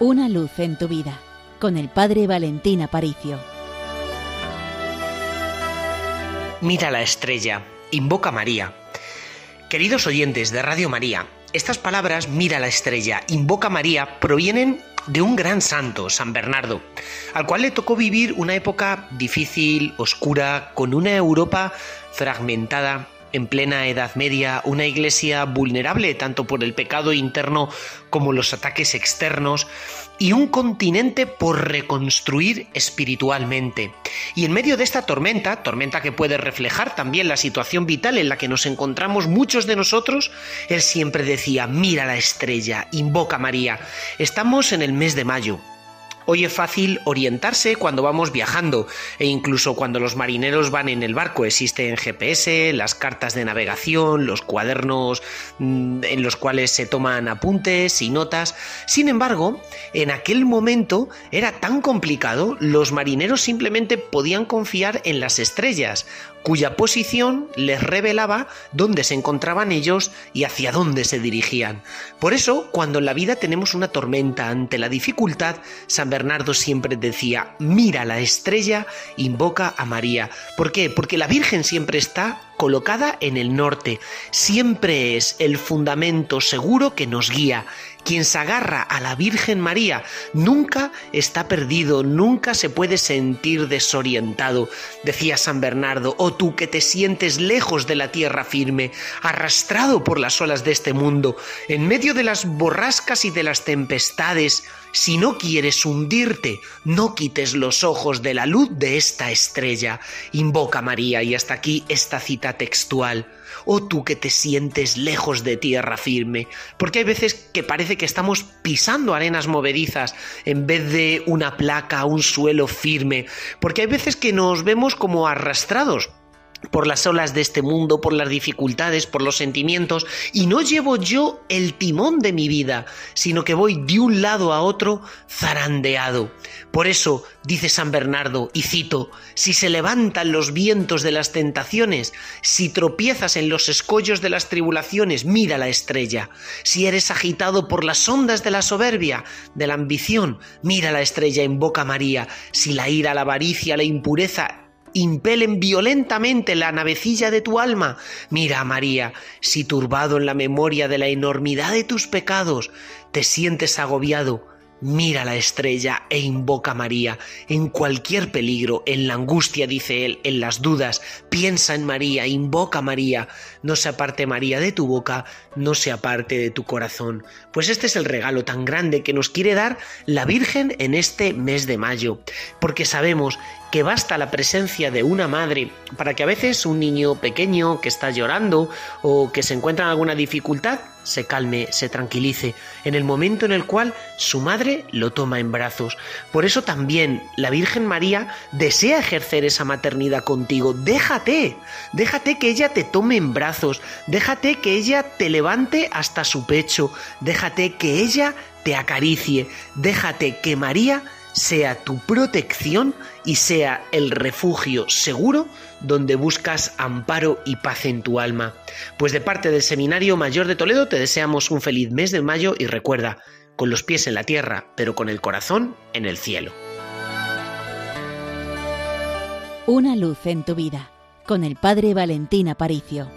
Una luz en tu vida con el Padre Valentín Aparicio. Mira la estrella, invoca a María. Queridos oyentes de Radio María, estas palabras, mira la estrella, invoca a María, provienen de un gran santo, San Bernardo, al cual le tocó vivir una época difícil, oscura, con una Europa fragmentada en plena Edad Media, una iglesia vulnerable tanto por el pecado interno como los ataques externos, y un continente por reconstruir espiritualmente. Y en medio de esta tormenta, tormenta que puede reflejar también la situación vital en la que nos encontramos muchos de nosotros, él siempre decía, mira la estrella, invoca a María. Estamos en el mes de mayo, Hoy es fácil orientarse cuando vamos viajando e incluso cuando los marineros van en el barco. Existen GPS, las cartas de navegación, los cuadernos mm, en los cuales se toman apuntes y notas. Sin embargo, en aquel momento era tan complicado, los marineros simplemente podían confiar en las estrellas cuya posición les revelaba dónde se encontraban ellos y hacia dónde se dirigían. Por eso, cuando en la vida tenemos una tormenta ante la dificultad, San Bernardo siempre decía, mira la estrella, invoca a María. ¿Por qué? Porque la Virgen siempre está colocada en el norte, siempre es el fundamento seguro que nos guía. Quien se agarra a la Virgen María nunca está perdido, nunca se puede sentir desorientado. Decía San Bernardo, oh tú que te sientes lejos de la tierra firme, arrastrado por las olas de este mundo, en medio de las borrascas y de las tempestades, si no quieres hundirte, no quites los ojos de la luz de esta estrella. Invoca María y hasta aquí esta cita textual. Oh tú que te sientes lejos de tierra firme, porque hay veces que parece que estamos pisando arenas movedizas en vez de una placa, un suelo firme, porque hay veces que nos vemos como arrastrados por las olas de este mundo, por las dificultades, por los sentimientos, y no llevo yo el timón de mi vida, sino que voy de un lado a otro zarandeado. Por eso, dice San Bernardo, y cito, si se levantan los vientos de las tentaciones, si tropiezas en los escollos de las tribulaciones, mira la estrella, si eres agitado por las ondas de la soberbia, de la ambición, mira la estrella en boca María, si la ira, la avaricia, la impureza impelen violentamente la navecilla de tu alma. Mira, María, si turbado en la memoria de la enormidad de tus pecados, te sientes agobiado, Mira la estrella e invoca a María. En cualquier peligro, en la angustia, dice él, en las dudas, piensa en María, invoca a María. No se aparte María de tu boca, no se aparte de tu corazón. Pues este es el regalo tan grande que nos quiere dar la Virgen en este mes de mayo. Porque sabemos que basta la presencia de una madre para que a veces un niño pequeño que está llorando o que se encuentra en alguna dificultad se calme, se tranquilice, en el momento en el cual su madre lo toma en brazos. Por eso también la Virgen María desea ejercer esa maternidad contigo. Déjate, déjate que ella te tome en brazos, déjate que ella te levante hasta su pecho, déjate que ella te acaricie, déjate que María sea tu protección y sea el refugio seguro donde buscas amparo y paz en tu alma. Pues de parte del Seminario Mayor de Toledo te deseamos un feliz mes de mayo y recuerda, con los pies en la tierra, pero con el corazón en el cielo. Una luz en tu vida, con el Padre Valentín Aparicio.